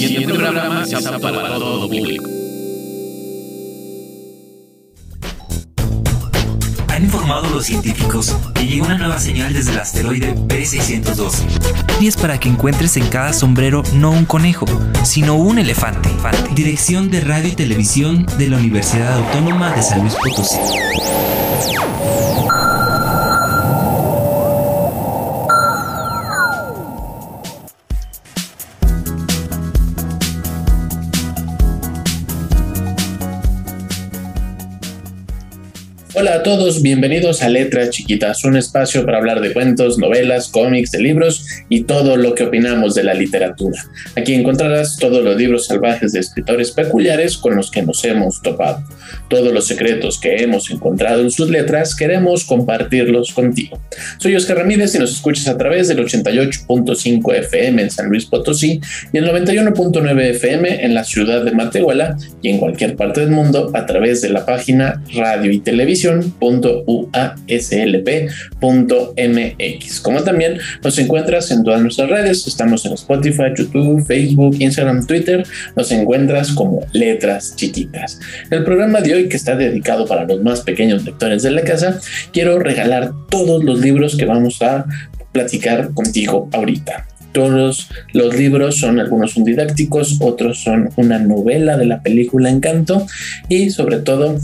siguiente programa es apto para todo público. Han informado los científicos que llega una nueva señal desde el asteroide B612. Y es para que encuentres en cada sombrero no un conejo, sino un elefante. Dirección de Radio y Televisión de la Universidad Autónoma de San Luis Potosí. A todos, bienvenidos a Letras Chiquitas, un espacio para hablar de cuentos, novelas, cómics, de libros y todo lo que opinamos de la literatura. Aquí encontrarás todos los libros salvajes de escritores peculiares con los que nos hemos topado. Todos los secretos que hemos encontrado en sus letras queremos compartirlos contigo. Soy Oscar Ramírez y nos escuchas a través del 88.5 FM en San Luis Potosí y el 91.9 FM en la ciudad de Matehuala y en cualquier parte del mundo a través de la página Radio y Televisión www.uaslp.mx. Como también nos encuentras en todas nuestras redes, estamos en Spotify, YouTube, Facebook, Instagram, Twitter, nos encuentras como Letras Chiquitas. El programa de hoy, que está dedicado para los más pequeños lectores de la casa, quiero regalar todos los libros que vamos a platicar contigo ahorita. Todos los libros son, algunos son didácticos, otros son una novela de la película Encanto y sobre todo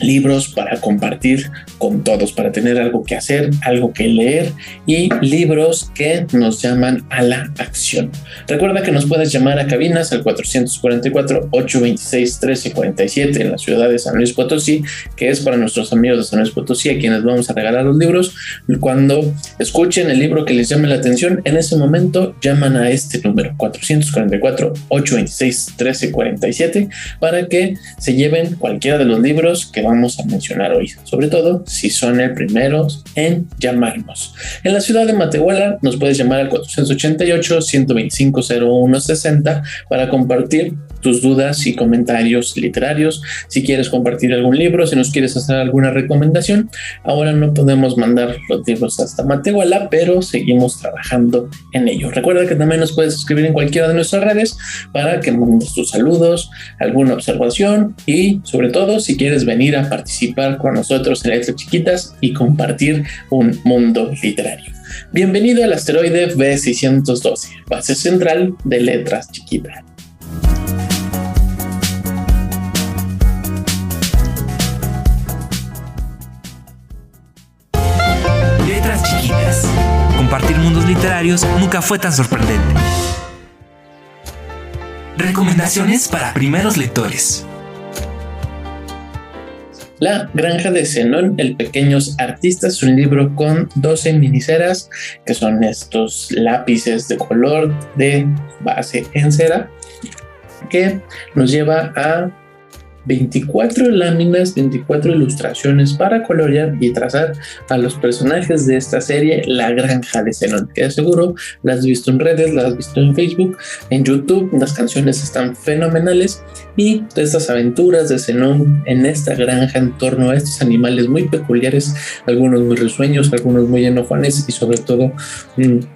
libros para compartir con todos, para tener algo que hacer, algo que leer y libros que nos llaman a la acción. Recuerda que nos puedes llamar a cabinas al 444-826-1347 en la ciudad de San Luis Potosí, que es para nuestros amigos de San Luis Potosí a quienes vamos a regalar los libros. Cuando escuchen el libro que les llame la atención, en ese momento llaman a este número 444-826-1347 para que se lleven cualquiera de los libros que vamos a mencionar hoy, sobre todo si son el primero en llamarnos. En la ciudad de Matehuala nos puedes llamar al 488 125 0160 para compartir tus dudas y comentarios literarios. Si quieres compartir algún libro, si nos quieres hacer alguna recomendación, ahora no podemos mandar los libros hasta Matehuala, pero seguimos trabajando en ello. Recuerda que también nos puedes escribir en cualquiera de nuestras redes para que mandes tus saludos, alguna observación y sobre todo si quieres venir a participar con nosotros en Letras Chiquitas y compartir un mundo literario. Bienvenido al asteroide B612, base central de Letras Chiquitas. Nunca fue tan sorprendente. Recomendaciones para primeros lectores. La Granja de Zenón, el Pequeños Artistas, un libro con 12 miniceras, que son estos lápices de color de base en cera, que nos lleva a 24 láminas, 24 ilustraciones para colorear y trazar a los personajes de esta serie La Granja de Zenón, que seguro las has visto en redes, las has visto en Facebook, en YouTube, las canciones están fenomenales y estas aventuras de Zenón en esta granja en torno a estos animales muy peculiares, algunos muy risueños, algunos muy enojones y sobre todo un,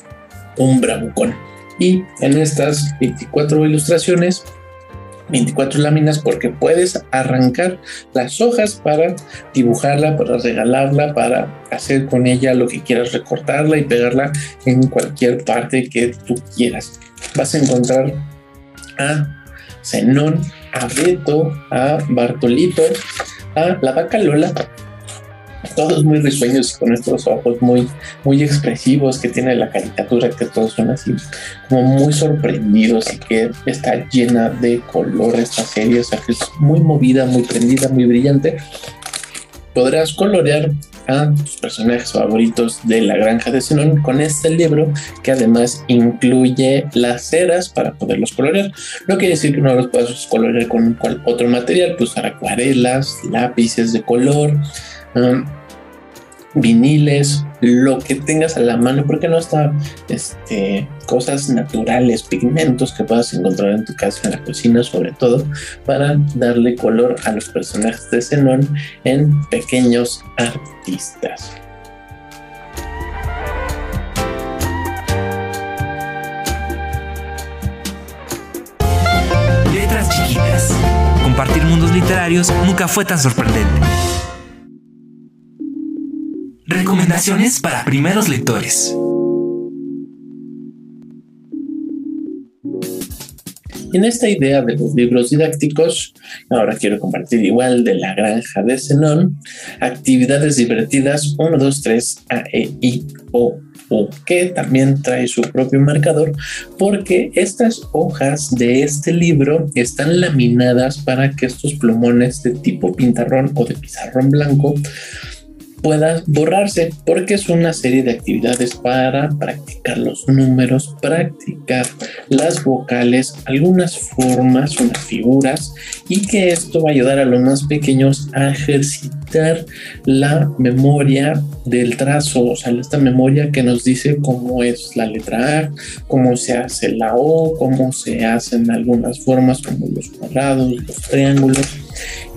un bravucón. Y en estas 24 ilustraciones 24 láminas porque puedes arrancar las hojas para dibujarla, para regalarla, para hacer con ella lo que quieras, recortarla y pegarla en cualquier parte que tú quieras. Vas a encontrar a Zenón, a Beto, a Bartolito, a la vaca Lola, todos muy risueños y con estos ojos muy, muy expresivos que tiene la caricatura, que todos son así como muy sorprendidos y que está llena de color esta serie, o sea que es muy movida, muy prendida, muy brillante. Podrás colorear a tus personajes favoritos de la granja de Zenón con este libro que además incluye las ceras para poderlos colorear. No quiere decir que no los puedas colorear con otro material, pues usar acuarelas, lápices de color, viniles, lo que tengas a la mano, porque no está este, cosas naturales, pigmentos que puedas encontrar en tu casa, en la cocina, sobre todo, para darle color a los personajes de Zenón en pequeños artistas. Compartir mundos literarios nunca fue tan sorprendente. Recomendaciones para primeros lectores. En esta idea de los libros didácticos, ahora quiero compartir igual de la granja de Zenón, actividades divertidas 1, 2, 3, A, E, I, O, U, que también trae su propio marcador, porque estas hojas de este libro están laminadas para que estos plumones de tipo pintarrón o de pizarrón blanco pueda borrarse porque es una serie de actividades para practicar los números, practicar las vocales, algunas formas, unas figuras y que esto va a ayudar a los más pequeños a ejercitar la memoria del trazo, o sea, esta memoria que nos dice cómo es la letra A, cómo se hace la O, cómo se hacen algunas formas como los cuadrados, los triángulos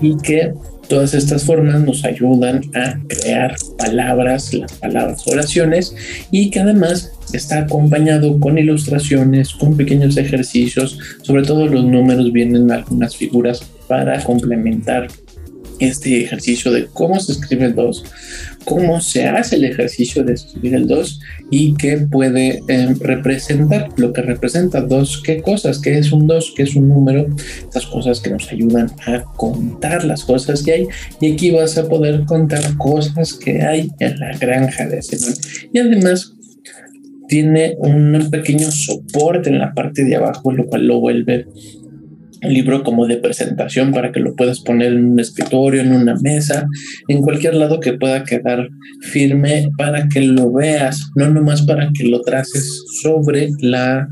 y que Todas estas formas nos ayudan a crear palabras, las palabras oraciones y que además está acompañado con ilustraciones, con pequeños ejercicios, sobre todo los números vienen algunas figuras para complementar este ejercicio de cómo se escribe el 2, cómo se hace el ejercicio de escribir el 2 y qué puede em, representar, lo que representa. 2, qué cosas, qué es un 2, qué es un número, estas cosas que nos ayudan a contar las cosas que hay. Y aquí vas a poder contar cosas que hay en la granja de Zenón. Y además tiene un pequeño soporte en la parte de abajo, lo cual lo vuelve un libro como de presentación para que lo puedas poner en un escritorio, en una mesa, en cualquier lado que pueda quedar firme para que lo veas, no nomás para que lo traces sobre la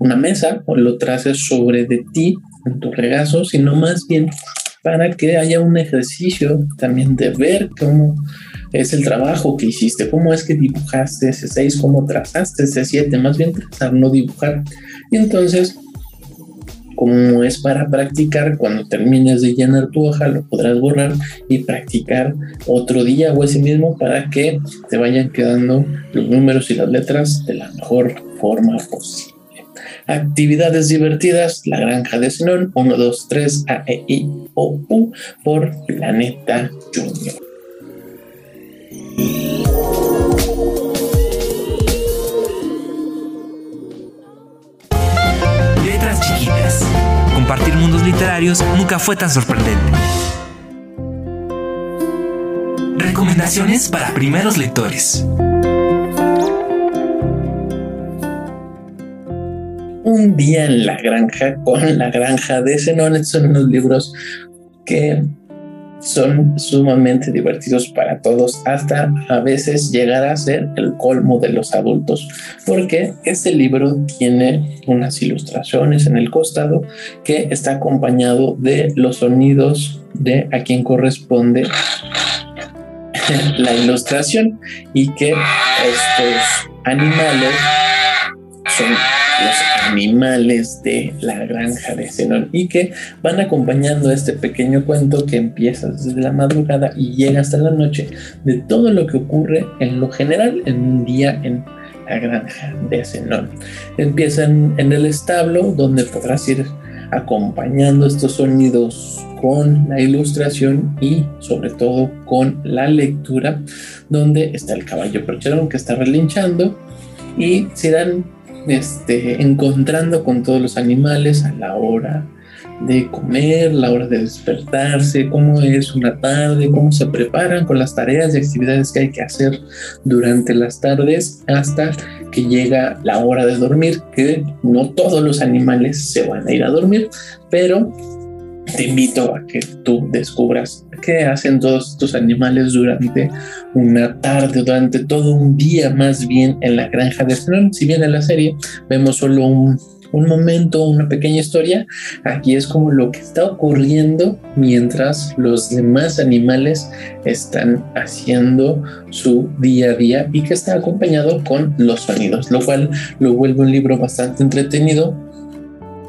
una mesa o lo traces sobre de ti en tu regazo, sino más bien para que haya un ejercicio también de ver cómo es el trabajo que hiciste, cómo es que dibujaste ese 6, cómo trazaste ese 7, más bien trazar, no dibujar. Y entonces como es para practicar, cuando termines de llenar tu hoja lo podrás borrar y practicar otro día o ese mismo para que te vayan quedando los números y las letras de la mejor forma posible. Actividades divertidas, la granja de Zenón, 1, 2, 3, A, E, I, O, U, por Planeta Junior. Compartir mundos literarios nunca fue tan sorprendente. Recomendaciones para primeros lectores. Un día en la granja con la granja de Zenón. son unos libros que son sumamente divertidos para todos, hasta a veces llegar a ser el colmo de los adultos, porque este libro tiene unas ilustraciones en el costado que está acompañado de los sonidos de a quien corresponde la ilustración y que estos animales son los animales de la granja de Zenón y que van acompañando este pequeño cuento que empieza desde la madrugada y llega hasta la noche de todo lo que ocurre en lo general en un día en la granja de Zenón. Empiezan en el establo donde podrás ir acompañando estos sonidos con la ilustración y sobre todo con la lectura donde está el caballo percherón que está relinchando y se dan este, encontrando con todos los animales a la hora de comer, la hora de despertarse, cómo es una tarde, cómo se preparan con las tareas y actividades que hay que hacer durante las tardes hasta que llega la hora de dormir, que no todos los animales se van a ir a dormir, pero te invito a que tú descubras qué hacen todos estos animales durante una tarde, durante todo un día más bien en la granja de Zenón. Si bien en la serie vemos solo un, un momento, una pequeña historia, aquí es como lo que está ocurriendo mientras los demás animales están haciendo su día a día y que está acompañado con los sonidos, lo cual lo vuelve un libro bastante entretenido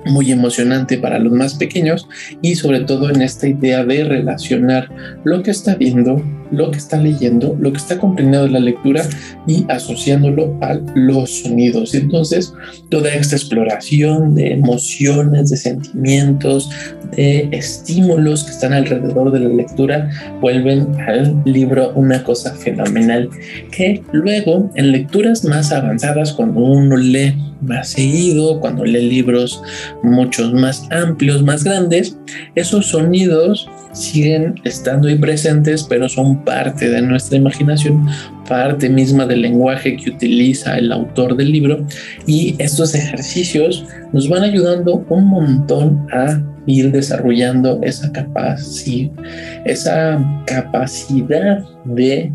muy emocionante para los más pequeños y sobre todo en esta idea de relacionar lo que está viendo lo que está leyendo, lo que está comprendiendo de la lectura y asociándolo a los sonidos. Entonces, toda esta exploración de emociones, de sentimientos, de estímulos que están alrededor de la lectura vuelven al libro una cosa fenomenal que luego en lecturas más avanzadas, cuando uno lee más seguido, cuando lee libros muchos más amplios, más grandes, esos sonidos siguen estando ahí presentes, pero son parte de nuestra imaginación, parte misma del lenguaje que utiliza el autor del libro. Y estos ejercicios nos van ayudando un montón a ir desarrollando esa esa capacidad de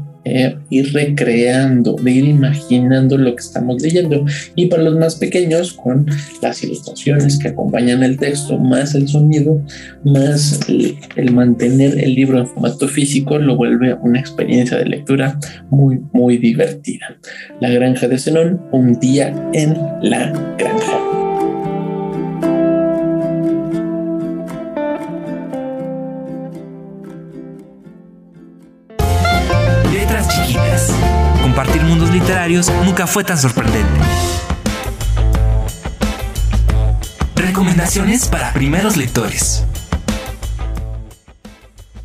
ir recreando, de ir imaginando lo que estamos leyendo. Y para los más pequeños, con las ilustraciones que acompañan el texto, más el sonido, más el, mantener el libro en formato físico, lo vuelve una experiencia de lectura muy, muy divertida. La granja de Zenón, un día en la granja. Nunca fue tan sorprendente. Recomendaciones para primeros lectores.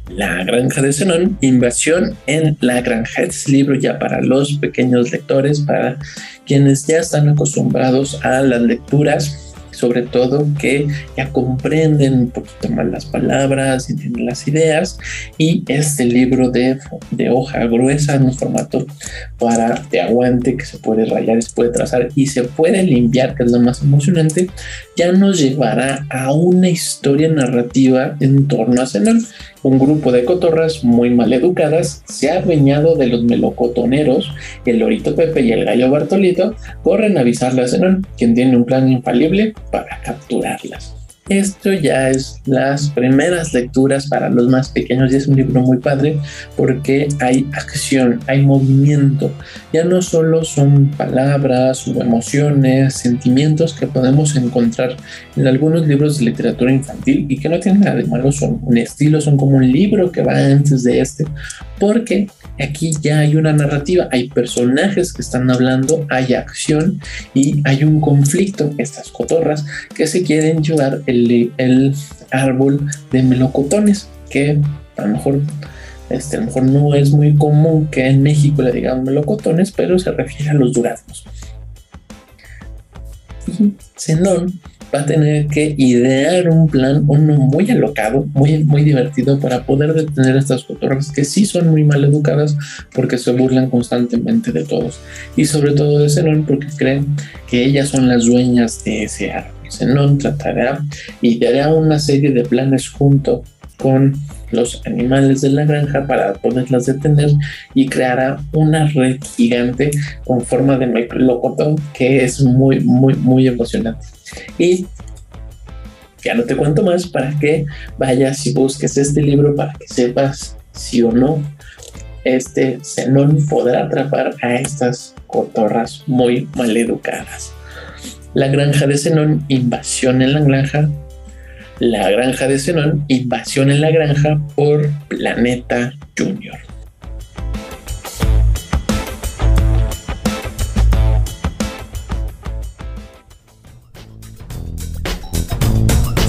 La Granja de Zenón, Invasión en la Granja. Este libro ya para los pequeños lectores, para quienes ya están acostumbrados a las lecturas sobre todo que ya comprenden un poquito más las palabras, entienden las ideas y este libro de, de hoja gruesa en un formato para de aguante que se puede rayar, se puede trazar y se puede limpiar, que es lo más emocionante, ya nos llevará a una historia narrativa en torno a Zenón. Un grupo de cotorras muy mal educadas se ha adueñado de los melocotoneros, el lorito Pepe y el gallo Bartolito corren a avisarle a Zenón, quien tiene un plan infalible para capturarlas. Esto ya es las primeras lecturas para los más pequeños y es un libro muy padre porque hay acción, hay movimiento. Ya no solo son palabras o emociones, sentimientos que podemos encontrar en algunos libros de literatura infantil y que no tienen nada de malo, son un estilo, son como un libro que va antes de este, porque aquí ya hay una narrativa, hay personajes que están hablando, hay acción y hay un conflicto, estas cotorras que se quieren llevar el, el árbol de melocotones, que a lo mejor este, a lo mejor no es muy común que en México le digan melocotones, pero se refiere a los duraznos. Y Zenón va a tener que idear un plan, uno muy alocado, muy, muy divertido para poder detener a estas cotorras que sí son muy mal educadas porque se burlan constantemente de todos y sobre todo de Zenón porque creen que ellas son las dueñas de ese árbol. Zenón tratará y dará una serie de planes junto con los animales de la granja para poderlas detener y creará una red gigante con forma de melocotón que es muy, muy, muy emocionante. Y ya no te cuento más para que vayas y busques este libro para que sepas si o no este Zenón podrá atrapar a estas cotorras muy mal educadas. La granja de Zenón, invasión en la granja, la granja de Zenón, invasión en la granja por Planeta Junior.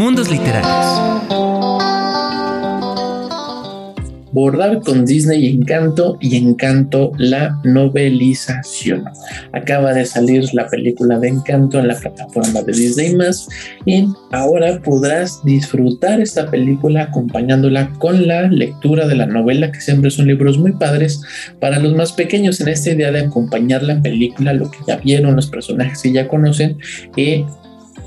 Mundos Literarios. Bordar con Disney Encanto y Encanto la novelización. Acaba de salir la película de Encanto en la plataforma de Disney y ahora podrás disfrutar esta película acompañándola con la lectura de la novela, que siempre son libros muy padres para los más pequeños en esta idea de acompañar la película, lo que ya vieron, los personajes que ya conocen y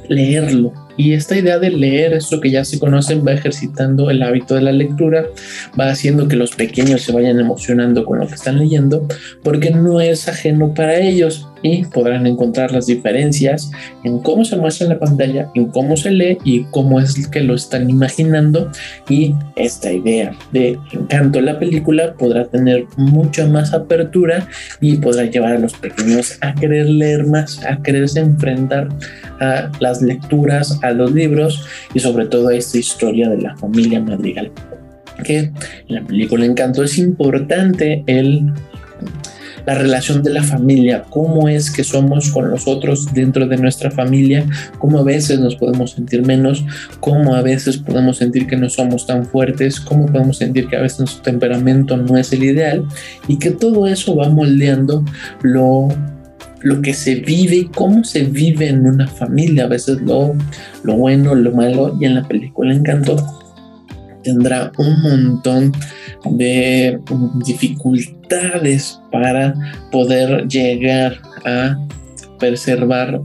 leerlo Y esta idea de leer, esto que ya se conocen, va ejercitando el hábito de la lectura, va haciendo que los pequeños se vayan emocionando con lo que están leyendo, porque no es ajeno para ellos y podrán encontrar las diferencias en cómo se muestra en la pantalla, en cómo se lee y cómo es que lo están imaginando. Y esta idea de encanto en la película podrá tener mucha más apertura y podrá llevar a los pequeños a querer leer más, a quererse enfrentar a las lecturas, a los libros y sobre todo a esta historia de la familia Madrigal. Que en la película Encanto es importante el la relación de la familia, cómo es que somos con los otros dentro de nuestra familia, cómo a veces nos podemos sentir menos, cómo a veces podemos sentir que no somos tan fuertes, cómo podemos sentir que a veces nuestro temperamento no es el ideal y que todo eso va moldeando lo lo que se vive y cómo se vive en una familia, a veces lo, lo bueno, lo malo, y en la película Encanto tendrá un montón de dificultades para poder llegar a preservar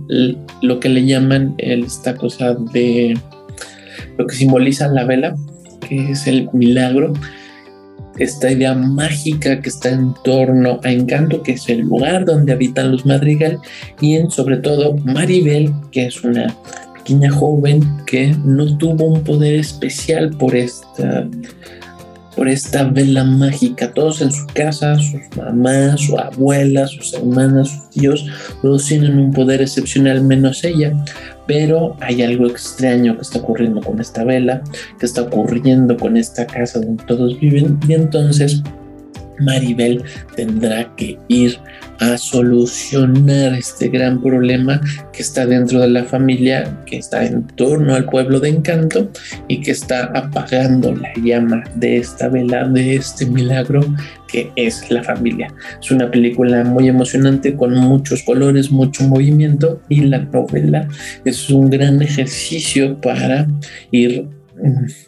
lo que le llaman esta cosa de lo que simboliza la vela, que es el milagro, esta idea mágica que está en torno a Encanto, que es el lugar donde habitan los Madrigal, y en, sobre todo Maribel, que es una pequeña joven que no tuvo un poder especial por esta por esta vela mágica, todos en su casa, sus mamás, su abuela, sus hermanas, sus tíos, todos tienen un poder excepcional menos ella, pero hay algo extraño que está ocurriendo con esta vela, que está ocurriendo con esta casa donde todos viven. Y entonces Maribel tendrá que ir a solucionar este gran problema que está dentro de la familia, que está en torno al pueblo de encanto y que está apagando la llama de esta vela, de este milagro que es la familia. Es una película muy emocionante con muchos colores, mucho movimiento y la novela es un gran ejercicio para ir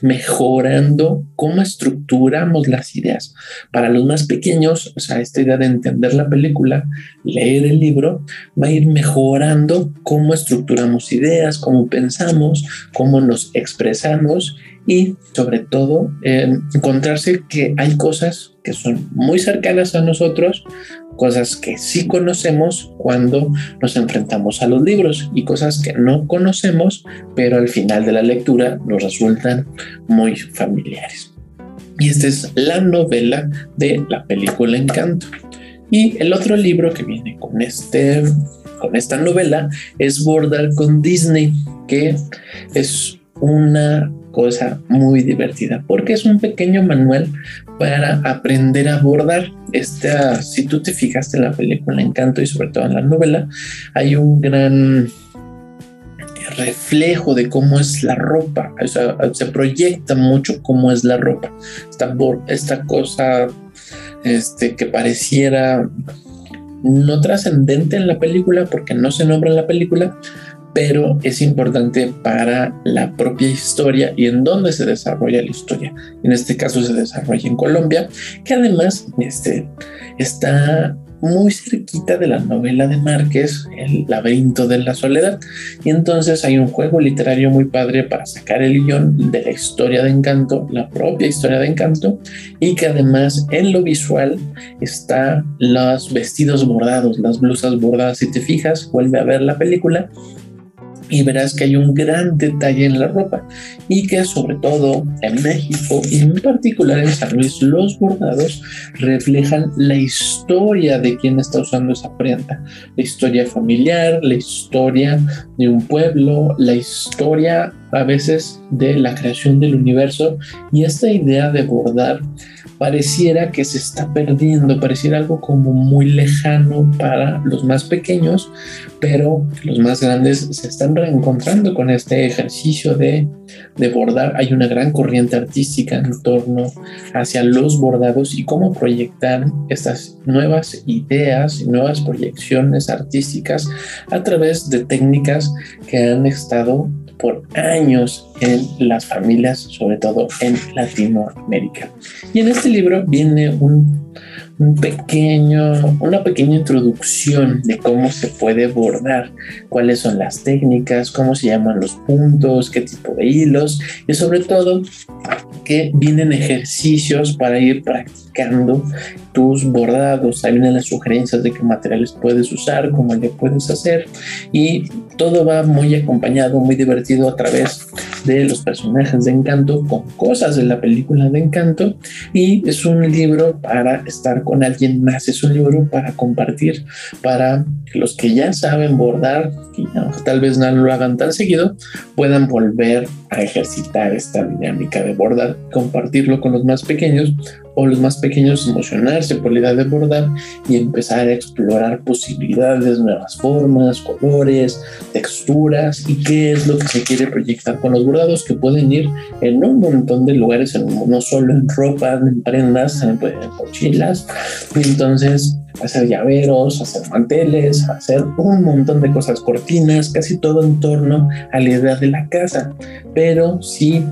mejorando cómo estructuramos las ideas. Para los más pequeños, o sea, esta idea de entender la película, leer el libro, va a ir mejorando cómo estructuramos ideas, cómo pensamos, cómo nos expresamos y sobre todo encontrarse que hay cosas que son muy cercanas a nosotros, cosas que sí conocemos cuando nos enfrentamos a los libros y cosas que no conocemos, pero al final de la lectura nos resultan muy familiares. Y esta es la novela de la película Encanto. Y el otro libro que viene con este con esta novela es Bordar con Disney, que es una cosa muy divertida porque es un pequeño manual para aprender a bordar. Esta, si tú te fijaste en la película Encanto y sobre todo en la novela, hay un gran reflejo de cómo es la ropa, se proyecta mucho cómo es la ropa. Esta, esta cosa este, que pareciera no trascendente en la película porque no se nombra en la película, pero es importante para la propia historia y en dónde se desarrolla la historia. En este caso se desarrolla en Colombia, que además este, está muy cerquita de la novela de Márquez, El laberinto de la soledad. Y entonces hay un juego literario muy padre para sacar el guion de la historia de Encanto, la propia historia de Encanto, y que además en lo visual está los vestidos bordados, las blusas bordadas. Si te fijas, vuelve a ver la película y verás que hay un gran detalle en la ropa y que sobre todo en México y en particular en San Luis los bordados reflejan la historia de quien está usando esa prenda, la historia familiar, la historia de un pueblo, la historia a veces de la creación del universo y esta idea de bordar pareciera que se está perdiendo, pareciera algo como muy lejano para los más pequeños, pero los más grandes se están reencontrando con este ejercicio de, de bordar. Hay una gran corriente artística en torno hacia los bordados y cómo proyectar estas nuevas ideas y nuevas proyecciones artísticas a través de técnicas que han estado por años en las familias, sobre todo en Latinoamérica. Y en este libro viene un pequeño, una pequeña introducción de cómo se puede bordar, cuáles son las técnicas, cómo se llaman los puntos, qué tipo de hilos y sobre todo que vienen ejercicios para ir practicando tus bordados. Ahí vienen las sugerencias de qué materiales puedes usar, cómo le puedes hacer. Y todo va muy acompañado, muy divertido a través de los personajes de Encanto con cosas de la película de Encanto. Y es un libro para estar con alguien más, es un libro para compartir, para los que ya saben bordar, y tal vez no lo hagan tan seguido, puedan volver a ejercitar esta dinámica de bordar, compartirlo con los más pequeños o los más pequeños emocionarse por la idea de bordar y empezar a explorar posibilidades, nuevas formas, colores, texturas y qué es lo que se quiere proyectar con los bordados que pueden ir en un montón de lugares, no solo en ropa, en prendas, en, mochilas. entonces hacer llaveros, hacer manteles, hacer un montón de cosas, cortinas, casi todo en torno a la idea de la casa. Pero si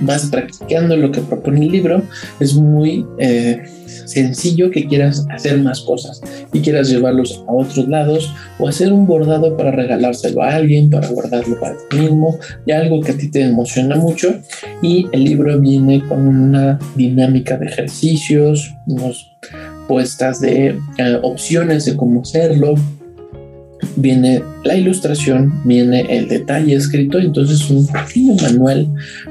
vas practicando lo que propone el libro, es muy eh, sencillo que quieras hacer más cosas y quieras llevarlos a otros lados o hacer un bordado para regalárselo a alguien, para guardarlo para ti mismo, y algo que a ti te emociona mucho. Y el libro viene con una dinámica de ejercicios, unos puestas de eh, opciones de cómo hacerlo. Viene la ilustración, viene el detalle escrito, entonces un pequeño manual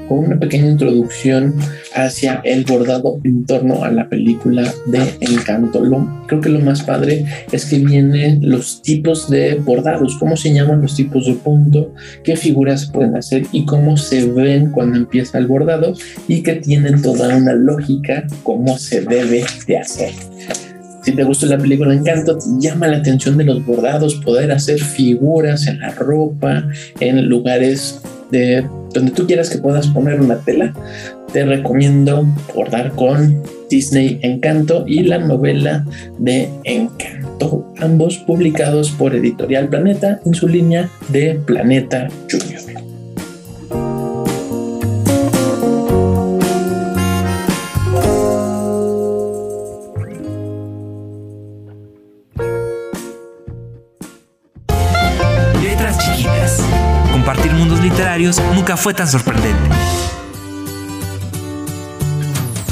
con una pequeña introducción hacia el bordado en torno a la película de Encanto. Lo, creo que lo más padre es que vienen los tipos de bordados, cómo se llaman los tipos de punto, qué figuras pueden hacer y cómo se ven cuando empieza el bordado y que tienen toda una lógica cómo se debe de hacer. Si te gusta la película Encanto, llama la atención de los bordados, poder hacer figuras en la ropa, en lugares de donde tú quieras que puedas poner una tela. Te recomiendo bordar con Disney Encanto y la novela de Encanto, ambos publicados por Editorial Planeta en su línea de Planeta Junior. Nunca fue tan sorprendente.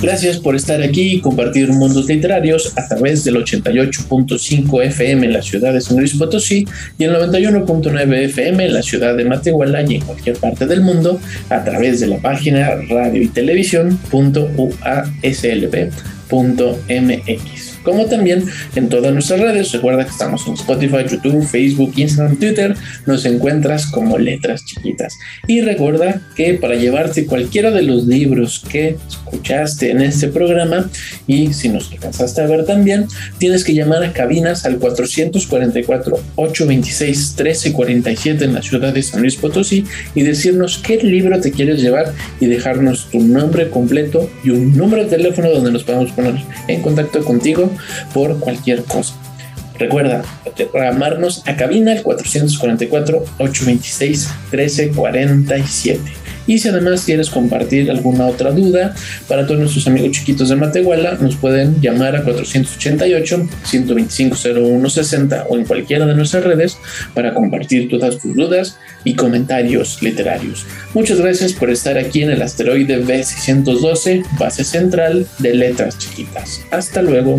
Gracias por estar aquí y compartir mundos literarios a través del 88.5 FM en la ciudad de San Luis Potosí y el 91.9 FM en la ciudad de Matehuala y en cualquier parte del mundo a través de la página radio y televisión.uaslp.mx como también en todas nuestras redes. Recuerda que estamos en Spotify, YouTube, Facebook, Instagram, Twitter. Nos encuentras como letras chiquitas. Y recuerda que para llevarte cualquiera de los libros que escuchaste en este programa y si nos alcanzaste a ver también, tienes que llamar a cabinas al 444-826-1347 en la ciudad de San Luis Potosí y decirnos qué libro te quieres llevar y dejarnos tu nombre completo y un número de teléfono donde nos podemos poner en contacto contigo por cualquier cosa. Recuerda llamarnos a cabina al 444-826-1347. Y si además quieres compartir alguna otra duda para todos nuestros amigos chiquitos de Matehuala, nos pueden llamar a 488-125-0160 o en cualquiera de nuestras redes para compartir todas tus dudas y comentarios literarios. Muchas gracias por estar aquí en el asteroide B612, base central de letras chiquitas. Hasta luego.